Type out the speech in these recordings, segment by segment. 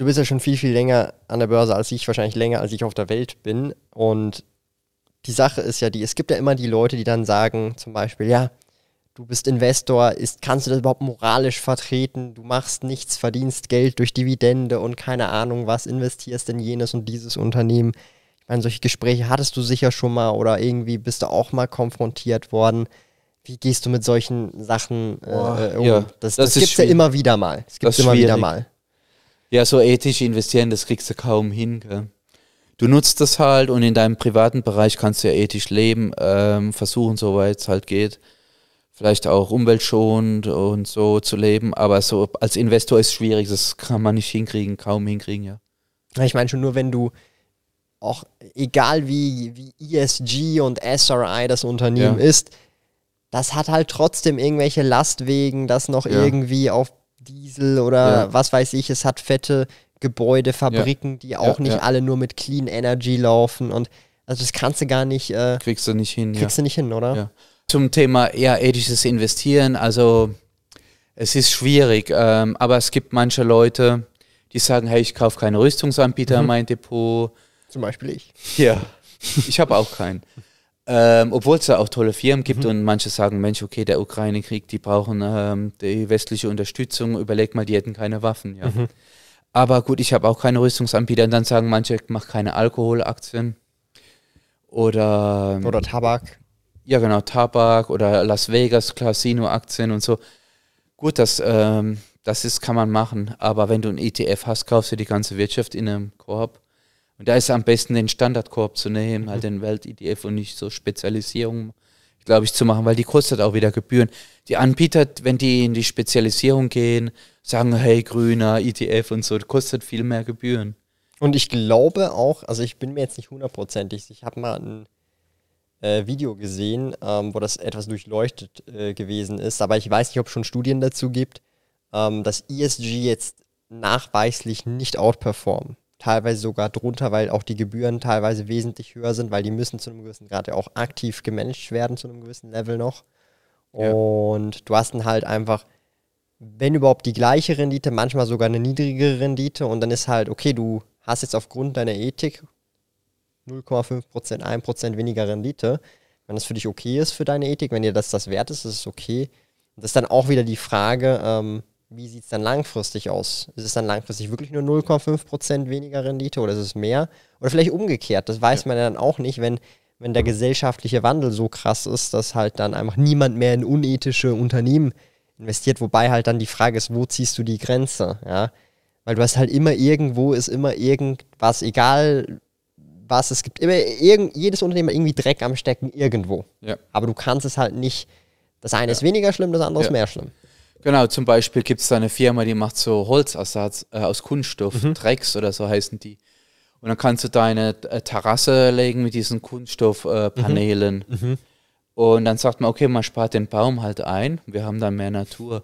Du bist ja schon viel, viel länger an der Börse als ich, wahrscheinlich länger als ich auf der Welt bin. Und die Sache ist ja die, es gibt ja immer die Leute, die dann sagen, zum Beispiel, ja, du bist Investor, ist, kannst du das überhaupt moralisch vertreten? Du machst nichts, verdienst Geld durch Dividende und keine Ahnung was, investierst in jenes und dieses Unternehmen meine, solche Gespräche hattest du sicher schon mal oder irgendwie bist du auch mal konfrontiert worden. Wie gehst du mit solchen Sachen äh, oh, um? Ja, das, das, das gibt es ja immer wieder mal. Das gibt es immer wieder mal. Ja, so ethisch investieren, das kriegst du kaum hin. Gell? Du nutzt das halt und in deinem privaten Bereich kannst du ja ethisch leben, ähm, versuchen, soweit es halt geht. Vielleicht auch umweltschonend und so zu leben, aber so als Investor ist es schwierig, das kann man nicht hinkriegen, kaum hinkriegen, ja. Ich meine schon nur, wenn du auch egal wie, wie ESG und SRI das Unternehmen ja. ist, das hat halt trotzdem irgendwelche Lastwegen, das noch ja. irgendwie auf Diesel oder ja. was weiß ich, es hat fette Gebäude, Fabriken, die auch nicht alle nur mit Clean Energy laufen und also das kannst du gar nicht. Äh, kriegst du nicht hin. Kriegst du nicht hin, oder? Zum Thema eher ethisches Investieren, also es ist schwierig, ähm, aber es gibt manche Leute, die sagen, hey, ich kaufe keine Rüstungsanbieter mhm. in mein Depot zum Beispiel ich. Ja, ich habe auch keinen. Ähm, Obwohl es da auch tolle Firmen gibt mhm. und manche sagen, Mensch, okay, der Ukraine-Krieg, die brauchen ähm, die westliche Unterstützung, überleg mal, die hätten keine Waffen, ja. Mhm. Aber gut, ich habe auch keine Rüstungsanbieter und dann sagen manche, mach keine Alkoholaktien. Oder. Ähm, oder Tabak. Ja, genau, Tabak oder Las Vegas Casino-Aktien und so. Gut, das, ähm, das ist, kann man machen, aber wenn du ein ETF hast, kaufst du die ganze Wirtschaft in einem Korb. Und da ist am besten den Standardkorb zu nehmen, halt mhm. halt den Welt-IDF und nicht so Spezialisierung, glaube ich, zu machen, weil die kostet auch wieder Gebühren. Die Anbieter, wenn die in die Spezialisierung gehen, sagen, hey, grüner, ETF und so, kostet viel mehr Gebühren. Und ich glaube auch, also ich bin mir jetzt nicht hundertprozentig, ich habe mal ein äh, Video gesehen, ähm, wo das etwas durchleuchtet äh, gewesen ist, aber ich weiß nicht, ob es schon Studien dazu gibt, ähm, dass ESG jetzt nachweislich nicht outperformen teilweise sogar drunter, weil auch die Gebühren teilweise wesentlich höher sind, weil die müssen zu einem gewissen Grad ja auch aktiv gemanagt werden, zu einem gewissen Level noch. Ja. Und du hast dann halt einfach, wenn überhaupt die gleiche Rendite, manchmal sogar eine niedrigere Rendite und dann ist halt, okay, du hast jetzt aufgrund deiner Ethik 0,5%, 1% weniger Rendite. Wenn das für dich okay ist für deine Ethik, wenn dir das das wert ist, ist es okay. Und das ist dann auch wieder die Frage, ähm, wie sieht es dann langfristig aus? Ist es dann langfristig wirklich nur 0,5% weniger Rendite oder ist es mehr? Oder vielleicht umgekehrt, das weiß ja. man ja dann auch nicht, wenn, wenn der gesellschaftliche Wandel so krass ist, dass halt dann einfach niemand mehr in unethische Unternehmen investiert, wobei halt dann die Frage ist, wo ziehst du die Grenze, ja? Weil du hast halt immer irgendwo ist immer irgendwas, egal was, es gibt immer irgend, jedes Unternehmen irgendwie Dreck am Stecken irgendwo. Ja. Aber du kannst es halt nicht, das eine ja. ist weniger schlimm, das andere ist mehr schlimm. Genau, zum Beispiel gibt es da eine Firma, die macht so Holzersatz äh, aus Kunststoff, mhm. Drecks oder so heißen die. Und dann kannst du deine äh, Terrasse legen mit diesen Kunststoffpanelen. Äh, mhm. Und dann sagt man, okay, man spart den Baum halt ein, wir haben dann mehr Natur.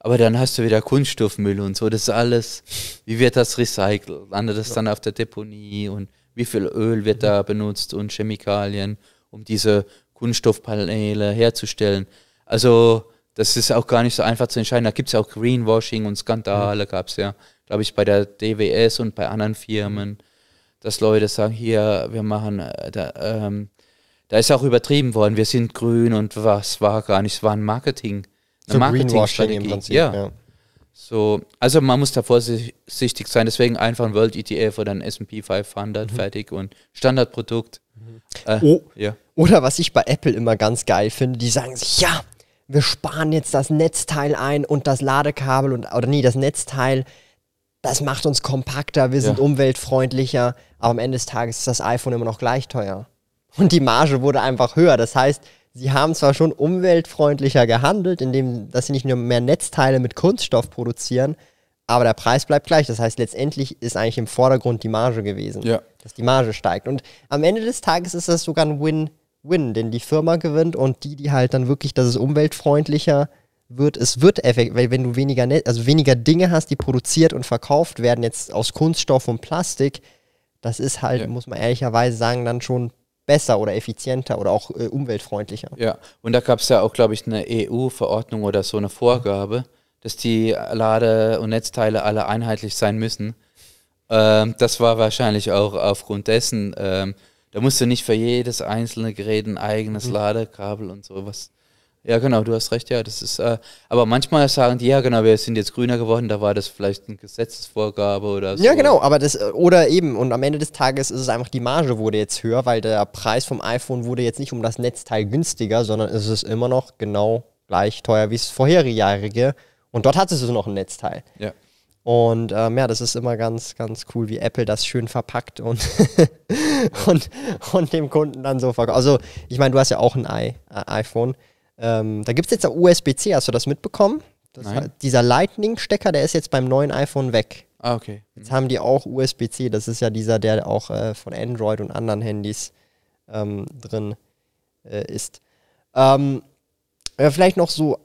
Aber dann hast du wieder Kunststoffmüll und so, das ist alles, wie wird das recycelt? Landet das ja. dann auf der Deponie und wie viel Öl wird mhm. da benutzt und Chemikalien, um diese Kunststoffpaneele herzustellen? Also das ist auch gar nicht so einfach zu entscheiden. Da gibt es ja auch Greenwashing und Skandale, mhm. gab es ja, glaube ich, bei der DWS und bei anderen Firmen, dass Leute sagen, hier, wir machen, äh, da, ähm, da ist auch übertrieben worden, wir sind grün und was war gar nicht, es war ein Marketing. Eine so Marketingstrategie. Im Prinzip, ja. ja. So, also man muss da vorsichtig sein, deswegen einfach ein World ETF oder ein S&P 500 mhm. fertig und Standardprodukt. Mhm. Äh, oh, ja. Oder was ich bei Apple immer ganz geil finde, die sagen sich, ja, wir sparen jetzt das Netzteil ein und das Ladekabel und, oder nee, das Netzteil, das macht uns kompakter, wir sind ja. umweltfreundlicher, aber am Ende des Tages ist das iPhone immer noch gleich teuer. Und die Marge wurde einfach höher. Das heißt, sie haben zwar schon umweltfreundlicher gehandelt, indem dass sie nicht nur mehr Netzteile mit Kunststoff produzieren, aber der Preis bleibt gleich. Das heißt, letztendlich ist eigentlich im Vordergrund die Marge gewesen, Ja. dass die Marge steigt. Und am Ende des Tages ist das sogar ein Win-Win, denn die Firma gewinnt und die, die halt dann wirklich, dass es umweltfreundlicher wird, es wird effektiv, weil wenn du weniger, Net also weniger Dinge hast, die produziert und verkauft werden, jetzt aus Kunststoff und Plastik, das ist halt, Ja. muss man ehrlicherweise sagen, dann schon besser oder effizienter oder auch äh, umweltfreundlicher. Ja, und da gab es ja auch, glaube ich, eine EU-Verordnung oder so eine Vorgabe, dass die Lade- und Netzteile alle einheitlich sein müssen. Ähm, das war wahrscheinlich auch aufgrund dessen, ähm, da musst du nicht für jedes einzelne Gerät ein eigenes Ladekabel und sowas. Ja, genau, du hast recht, ja, das ist, äh, aber manchmal sagen die, ja, genau, wir sind jetzt grüner geworden, da war das vielleicht eine Gesetzesvorgabe oder so. Ja, genau, aber das, äh, oder eben, und am Ende des Tages ist es einfach, die Marge wurde jetzt höher, weil der Preis vom iPhone wurde jetzt nicht um das Netzteil günstiger, sondern es ist immer noch genau gleich teuer wie das vorherjährige. Und dort hattest du noch ein Netzteil. Ja. Und ähm, ja, das ist immer ganz, ganz cool, wie Apple das schön verpackt und, und, und dem Kunden dann so verkauft. Also, ich meine, du hast ja auch ein I, äh, iPhone. Ähm, da gibt es jetzt auch USB-C, hast du das mitbekommen? Das hat- dieser Lightning-Stecker, der ist jetzt beim neuen iPhone weg. Ah, okay. Jetzt haben die auch USB-C, das ist ja dieser, der auch äh, von Android und anderen Handys ähm, drin äh, ist. Ähm, ja, vielleicht noch so,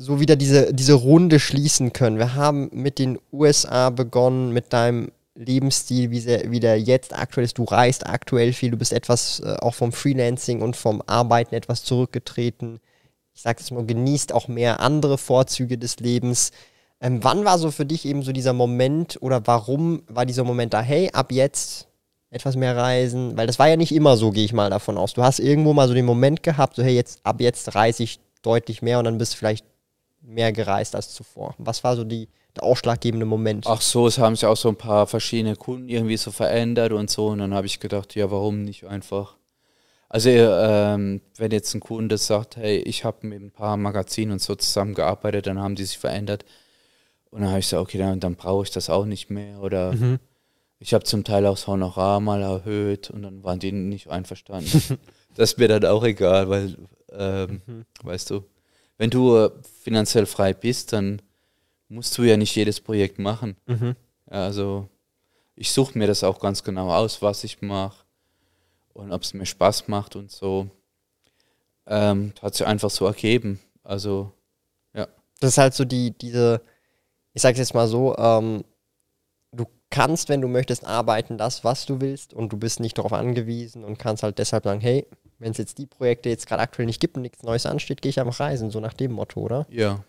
so wieder diese, diese Runde schließen können. Wir haben mit den USA begonnen, mit deinem Lebensstil, wie, sehr, wie der jetzt aktuell ist. Du reist aktuell viel, du bist etwas äh, auch vom Freelancing und vom Arbeiten etwas zurückgetreten. Ich sage jetzt mal, genießt auch mehr andere Vorzüge des Lebens. Ähm, wann war so für dich eben so dieser Moment oder warum war dieser Moment da, hey, ab jetzt etwas mehr reisen? Weil das war ja nicht immer so, gehe ich mal davon aus. Du hast irgendwo mal so den Moment gehabt, so hey, jetzt ab jetzt reise ich deutlich mehr und dann bist du vielleicht mehr gereist als zuvor. Was war so die, der ausschlaggebende Moment? Ach so, es haben sich auch so ein paar verschiedene Kunden irgendwie so verändert und so. Und dann habe ich gedacht, ja, warum nicht einfach? Also, ähm, wenn jetzt ein Kunde sagt, hey, ich habe mit ein paar Magazinen und so zusammengearbeitet, dann haben die sich verändert. Und dann habe ich gesagt, okay, dann, dann brauche ich das auch nicht mehr. Oder Mhm. ich habe zum Teil auch das Honorar mal erhöht und dann waren die nicht einverstanden. das ist mir dann auch egal, weil, ähm, weißt du, wenn du äh, finanziell frei bist, dann musst du ja nicht jedes Projekt machen. Mhm. Ja, also ich suche mir das auch ganz genau aus, was ich mache und ob es mir Spaß macht und so. Ähm, hat sich einfach so ergeben. Also Das ist halt so die, diese, ich sag's jetzt mal so, ähm, du kannst, wenn du möchtest, arbeiten, das, was du willst und du bist nicht darauf angewiesen und kannst halt deshalb sagen, hey, wenn es jetzt die Projekte jetzt gerade aktuell nicht gibt und nichts Neues ansteht, gehe ich einfach reisen, so nach dem Motto, oder? ja,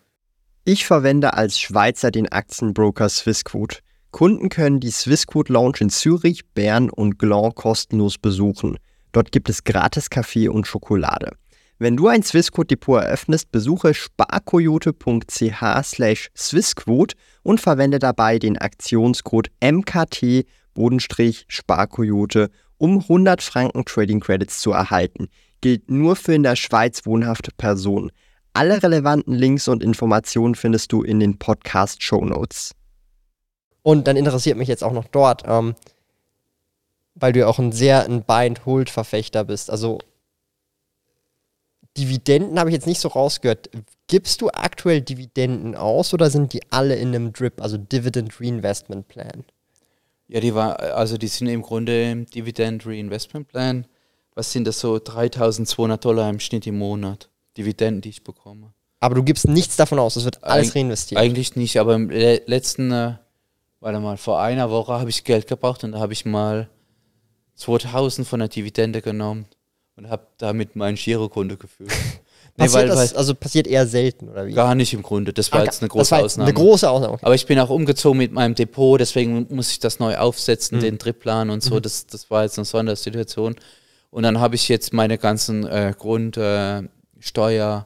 Ich verwende als Schweizer den Aktienbroker Swissquote. Kunden können die Swissquote Lounge in Zürich, Bern und Gland kostenlos besuchen. Dort gibt es gratis Kaffee und Schokolade. Wenn du ein Swissquote-Depot eröffnest, besuche sparkoyote.ch slash Swissquote und verwende dabei den Aktionscode MKT-Sparkoyote, um 100 Franken Trading Credits zu erhalten. Gilt nur für in der Schweiz wohnhafte Personen. Alle relevanten Links und Informationen findest du in den Podcast-Show Notes. Und dann interessiert mich jetzt auch noch dort, ähm, weil du ja auch ein sehr ein Buy-and-Hold-Verfechter bist. Also Dividenden habe ich jetzt nicht so rausgehört. Gibst du aktuell Dividenden aus oder sind die alle in einem DRIP, also Dividend Reinvestment Plan? ja, die war, also die sind im Grunde im Dividend Reinvestment Plan. Was sind das so 3200 Dollar im Schnitt im Monat? Dividenden, die ich bekomme. Aber du gibst nichts davon aus, es wird alles Eig- reinvestiert. Eigentlich nicht, aber im le letzten, äh, warte mal, vor einer Woche habe ich Geld gebraucht und da habe ich mal 2000 von der Dividende genommen und habe damit mein Girokonto gefüllt. nee, passiert weil, das, also passiert eher selten, oder wie? gar nicht im Grunde. Das war Ah, jetzt eine große jetzt Ausnahme. Eine große Ausnahme. Okay. aber ich bin auch umgezogen mit meinem Depot, deswegen muss ich das neu aufsetzen, Mhm. den Drittplan und so. Das, das war jetzt eine Sondersituation. Und dann habe ich jetzt meine ganzen äh, Grundsteuerzahlungen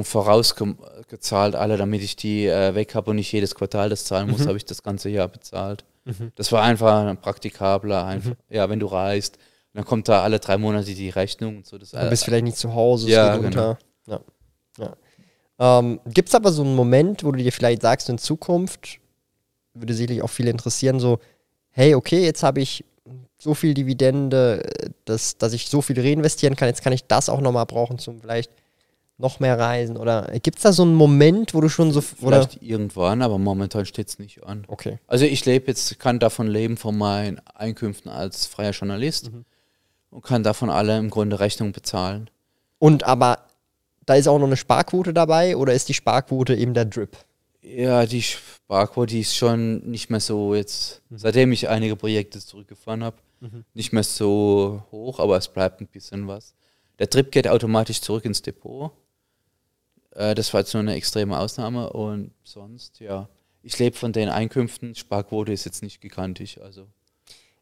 äh, vorausgezahlt, alle, damit ich die äh, weg habe und nicht jedes Quartal das zahlen Mhm. muss, habe ich das ganze Jahr bezahlt. Das war einfach ein praktikabler, einfach, Mhm. ja, wenn du reist, dann kommt da alle drei Monate die Rechnung und so. Das, Du bist vielleicht nicht zu Hause, ja, genau. unter. Ja. Ja. Ähm, Gibt es aber so einen Moment, wo du dir vielleicht sagst, in Zukunft, würde sicherlich auch viele interessieren, so, hey, okay, jetzt habe ich so viel Dividende, dass, dass ich so viel reinvestieren kann, jetzt kann ich das auch nochmal brauchen zum vielleicht noch mehr reisen? Oder gibt es da so einen Moment, wo du schon so. Oder? Vielleicht irgendwann, aber momentan steht es nicht an. Okay. Also ich lebe jetzt, kann davon leben von meinen Einkünften als freier Journalist Mhm. Und kann davon alle im Grunde Rechnung bezahlen. Und aber da ist auch noch eine Sparquote dabei oder ist die Sparquote eben der Drip? Ja, die Sparquote die ist schon nicht mehr so jetzt, seitdem ich einige Projekte zurückgefahren habe, nicht mehr so hoch, aber es bleibt ein bisschen was. Der Trip geht automatisch zurück ins Depot. Äh, das war jetzt nur eine extreme Ausnahme und sonst, ja, ich lebe von den Einkünften. Sparquote ist jetzt nicht gigantisch, also.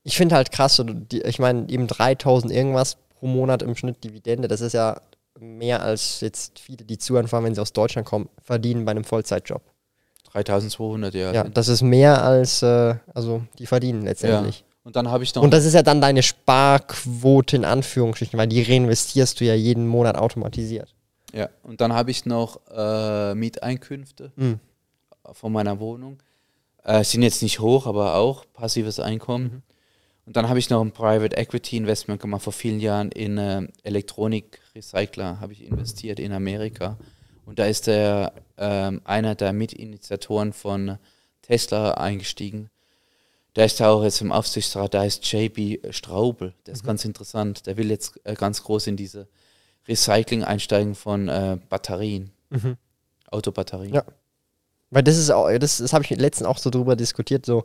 Ich finde halt krass, die, ich meine, eben 3000 irgendwas pro Monat im Schnitt Dividende, das ist ja mehr als jetzt viele, die zuhören, wenn sie aus Deutschland kommen, verdienen bei einem Vollzeitjob. 3200, ja. Ja, das ist mehr als, äh, also die verdienen ja. letztendlich. Und dann habe ich noch. Und das ist ja dann deine Sparquote in Anführungsstrichen, weil die reinvestierst du ja jeden Monat automatisiert. Ja, und dann habe ich noch äh, Mieteinkünfte Mhm. von meiner Wohnung. Äh, sind jetzt nicht hoch, aber auch passives Einkommen. Und dann habe ich noch ein Private Equity Investment gemacht vor vielen Jahren in äh, Elektronik-Recycler, habe ich investiert in Amerika. Und da ist der ähm, einer der Mitinitiatoren von Tesla eingestiegen. Der ist da auch jetzt im Aufsichtsrat, da ist JB Straubel. Der ist ganz interessant. Der will jetzt äh, ganz groß in diese Recycling einsteigen von äh, Batterien, Autobatterien. Ja. Weil das ist auch, das, das habe ich letztens auch so drüber diskutiert, so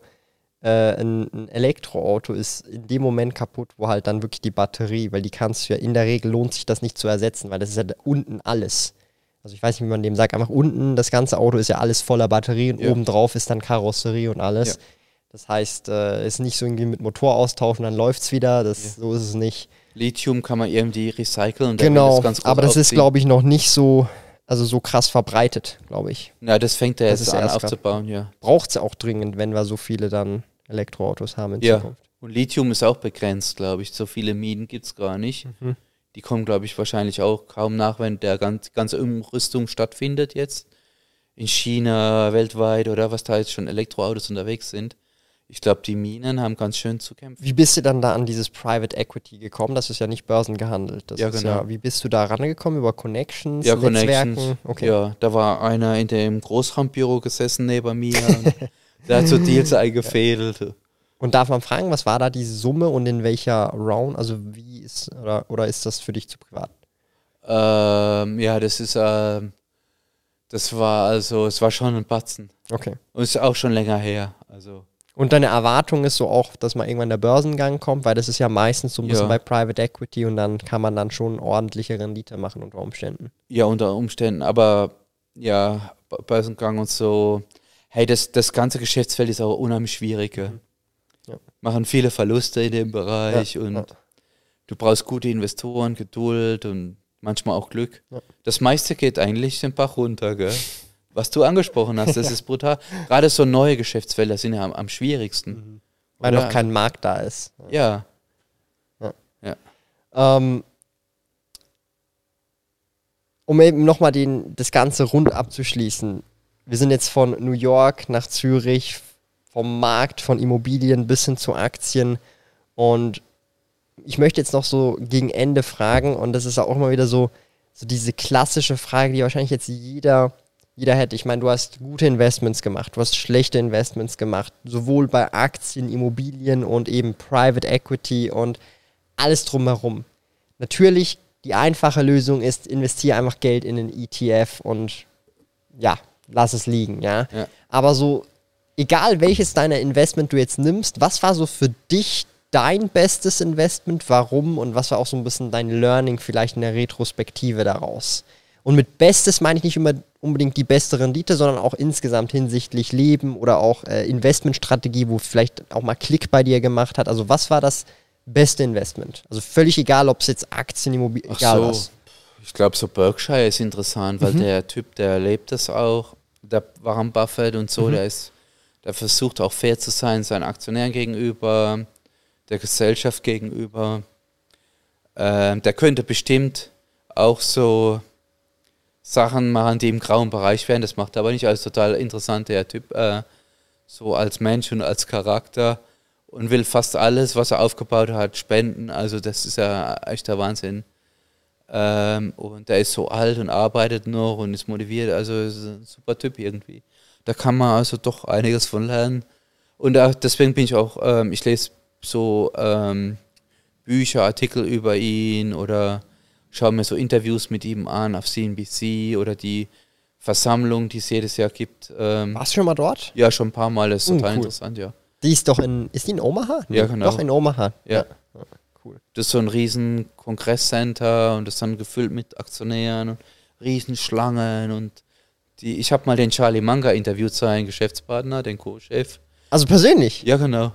äh, ein, ein Elektroauto ist in dem Moment kaputt, wo halt dann wirklich die Batterie, weil die kannst du ja, in der Regel lohnt sich das nicht zu ersetzen, weil das ist ja unten alles. Also ich weiß nicht, wie man dem sagt, einfach unten, das ganze Auto ist ja alles voller Batterie und Ja. obendrauf ist dann Karosserie und alles. Ja. Das heißt, äh, ist nicht so irgendwie mit Motor austauschen, dann läuft es wieder, das, so ist es nicht. Lithium kann man irgendwie recyceln. und Genau, ganz groß aber das ist, aufziehen. glaube ich, noch nicht so, also so krass verbreitet, glaube ich. Ja, das fängt er das jetzt ist an aufzubauen, ja. Braucht es auch dringend, wenn wir so viele dann Elektroautos haben in Ja. Zukunft. Und Lithium ist auch begrenzt, glaube ich. So viele Minen gibt es gar nicht. Mhm. Die kommen, glaube ich, wahrscheinlich auch kaum nach, wenn der ganz, ganze Umrüstung stattfindet jetzt. In China, weltweit oder was da jetzt schon Elektroautos unterwegs sind. Ich glaube, die Minen haben ganz schön zu kämpfen. Wie bist du dann da an dieses Private Equity gekommen? Das ist ja nicht börsengehandelt. Das Ja, genau. ja, wie bist du da rangekommen? Über Connections, Ja, Netzwerken? Connections. Okay. Ja, da war einer in dem Großraumbüro gesessen neben mir. der hat so Deals eingefädelt. Und darf man fragen, was war da die Summe und in welcher Round? Also wie ist, oder, oder ist das für dich zu privat? Ähm, ja, das ist, ähm, das war also, es war schon ein Batzen. Okay. Und ist auch schon länger her. Also, Und deine Erwartung ist so auch, dass mal irgendwann der Börsengang kommt, weil das ist ja meistens so ein bisschen Ja. bei Private Equity und dann kann man dann schon ordentliche Rendite machen unter Umständen. ja, unter Umständen, aber ja, Börsengang und so. Hey, das, das ganze Geschäftsfeld ist auch unheimlich schwierig. Ja. Machen viele Verluste in dem Bereich Ja, und du brauchst gute Investoren, Geduld und manchmal auch Glück. Das meiste geht eigentlich den Bach runter, gell? Was du angesprochen hast, das ist brutal. Gerade so neue Geschäftsfelder sind ja am, am schwierigsten. Weil Oder? noch kein Markt da ist. Ja, Ähm, um eben nochmal das Ganze rund abzuschließen. Wir sind jetzt von New York nach Zürich, vom Markt von Immobilien bis hin zu Aktien. Und ich möchte jetzt noch so gegen Ende fragen, und das ist auch immer wieder so, so diese klassische Frage, die wahrscheinlich jetzt jeder, jeder hätte. Ich meine, du hast gute Investments gemacht, du hast schlechte Investments gemacht, sowohl bei Aktien, Immobilien und eben Private Equity und alles drumherum. Natürlich, die einfache Lösung ist, investiere einfach Geld in den ETF und ja, lass es liegen, ja. Ja. Aber so, egal welches deiner Investment du jetzt nimmst, was war so für dich dein bestes Investment, warum und was war auch so ein bisschen dein Learning vielleicht in der Retrospektive daraus? Und mit Bestes meine ich nicht immer unbedingt die beste Rendite, sondern auch insgesamt hinsichtlich Leben oder auch äh, Investmentstrategie, wo vielleicht auch mal Klick bei dir gemacht hat. Also was war das beste Investment? Also völlig egal, ob es jetzt Aktien, Immobilien, egal so. was. Ich glaube, so Berkshire ist interessant, weil der Typ, der lebt das auch. Der Warren Buffett und so, der ist, der versucht auch fair zu sein, seinen Aktionären gegenüber, der Gesellschaft gegenüber. Ähm, der könnte bestimmt auch so Sachen machen, die im grauen Bereich wären. Das macht er aber nicht als total interessanter Typ, äh, so als Mensch und als Charakter und will fast alles, was er aufgebaut hat, spenden. Also das ist ja echt der Wahnsinn. Ähm, und der ist so alt und arbeitet noch und ist motiviert. Also ist ein super Typ irgendwie. Da kann man also doch einiges von lernen. Und auch deswegen bin ich auch, ähm, ich lese so ähm, Bücher, Artikel über ihn oder schaue mir so Interviews mit ihm an auf CNBC oder die Versammlung, die es jedes Jahr gibt. Ähm, Warst du schon mal dort? ja, schon ein paar Mal. Das ist Oh, total cool. interessant, ja. Die ist doch in. Ist die in Omaha? Ja, genau. Doch in Omaha. Ja. Cool. Das ist so ein riesen Kongresscenter und das ist dann gefüllt mit Aktionären und riesen Schlangen und die, ich habe mal den Charlie Manga interviewt, seinen Geschäftspartner, den Co-Chef. Also persönlich. Ja, genau.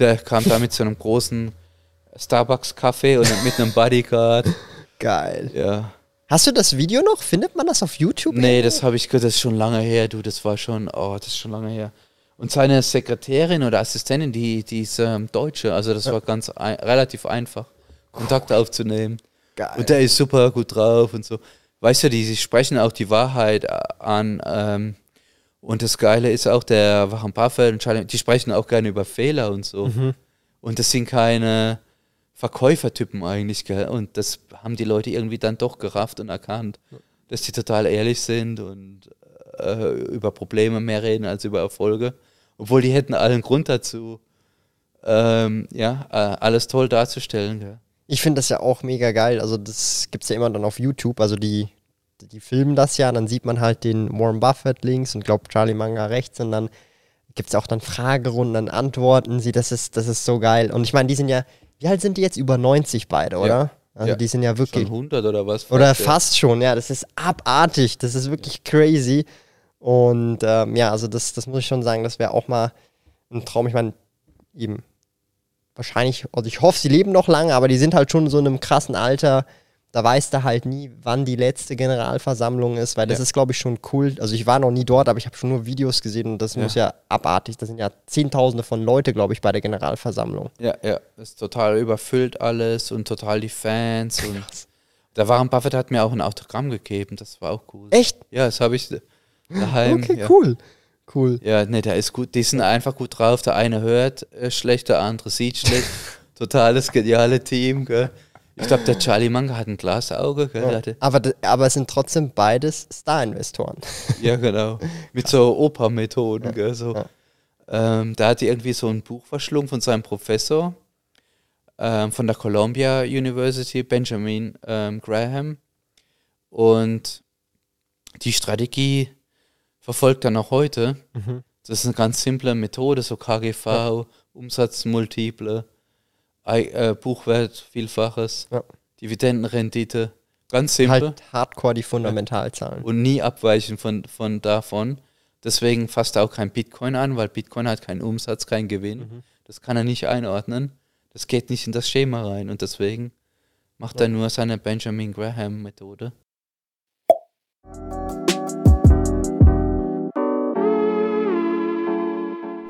Der kam da mit so einem großen Starbucks-Kaffee und mit einem Bodyguard. Geil. Ja. Hast du das Video noch? Findet man das auf YouTube? Nee, das habe ich, das ist schon lange her, du, das war schon, oh, das ist schon lange her. Und seine Sekretärin oder Assistentin, die, die ist ähm, Deutsche, also das war ganz ein, relativ einfach, Kontakt aufzunehmen. Geil. Und der ist super gut drauf und so. Weißt du, die, die sprechen auch die Wahrheit äh, an. Ähm, und das Geile ist auch, der Warren Buffett und Charlie, die sprechen auch gerne über Fehler und so. Und das sind keine Verkäufertypen eigentlich, gell? Und das haben die Leute irgendwie dann doch gerafft und erkannt, dass die total ehrlich sind und äh, über Probleme mehr reden als über Erfolge. Obwohl die hätten allen Grund dazu, ähm, ja, äh, alles toll darzustellen, gell? Ich finde das ja auch mega geil. Also, das gibt es ja immer dann auf YouTube. Also, die, die filmen das ja. Dann sieht man halt den Warren Buffett links und glaubt Charlie Manga rechts. Und dann gibt es auch dann Fragerunden, dann antworten sie. Das ist, das ist so geil. Und ich meine, die sind ja, wie alt sind die jetzt? Über 90 beide, oder? Also, Ja. die sind ja Schon wirklich. 100 oder was? Oder ja. fast schon, ja. Das ist abartig. Das ist wirklich crazy. Und ähm, ja, also das, das muss ich schon sagen, das wäre auch mal ein Traum. Ich meine, eben wahrscheinlich, also ich hoffe, sie leben noch lange, aber die sind halt schon so in einem krassen Alter. Da weißt du halt nie, wann die letzte Generalversammlung ist, weil das Ja. ist, glaube ich, schon cool. Also ich war noch nie dort, aber ich habe schon nur Videos gesehen und das Ja. muss ja abartig. Das sind ja Zehntausende von Leute, glaube ich, bei der Generalversammlung. Ja, ja, das ist total überfüllt alles und total die Fans. Und der Warren Buffett hat mir auch ein Autogramm gegeben, das war auch cool. Echt? Ja, das habe ich daheim. Okay, ja. cool. Cool. Ja, nee, der ist gut. Die sind einfach gut drauf. Der eine hört äh, schlecht, der andere sieht schlecht. Totales geniale Team, gell? Ich glaube, der Charlie Manga hat ein Glasauge, gell? Hatte, Aber, aber es sind trotzdem beides Star-Investoren. ja, genau. Mit so Oper-Methoden, gell? So. ja. Ähm, da hat die irgendwie so ein Buch verschlungen von seinem Professor ähm, von der Columbia University, Benjamin ähm, Graham. Und die Strategie verfolgt er noch heute. Das ist eine ganz simple Methode, so KGV, Umsatzmultiple, Buchwert, Vielfaches, Ja. Dividendenrendite. Ganz simpel Halt hardcore die Fundamentalzahlen. und nie abweichen von, von davon. Deswegen fasst er auch kein Bitcoin an, weil Bitcoin hat keinen Umsatz, keinen Gewinn. Das kann er nicht einordnen. Das geht nicht in das Schema rein und deswegen macht er nur seine Benjamin Graham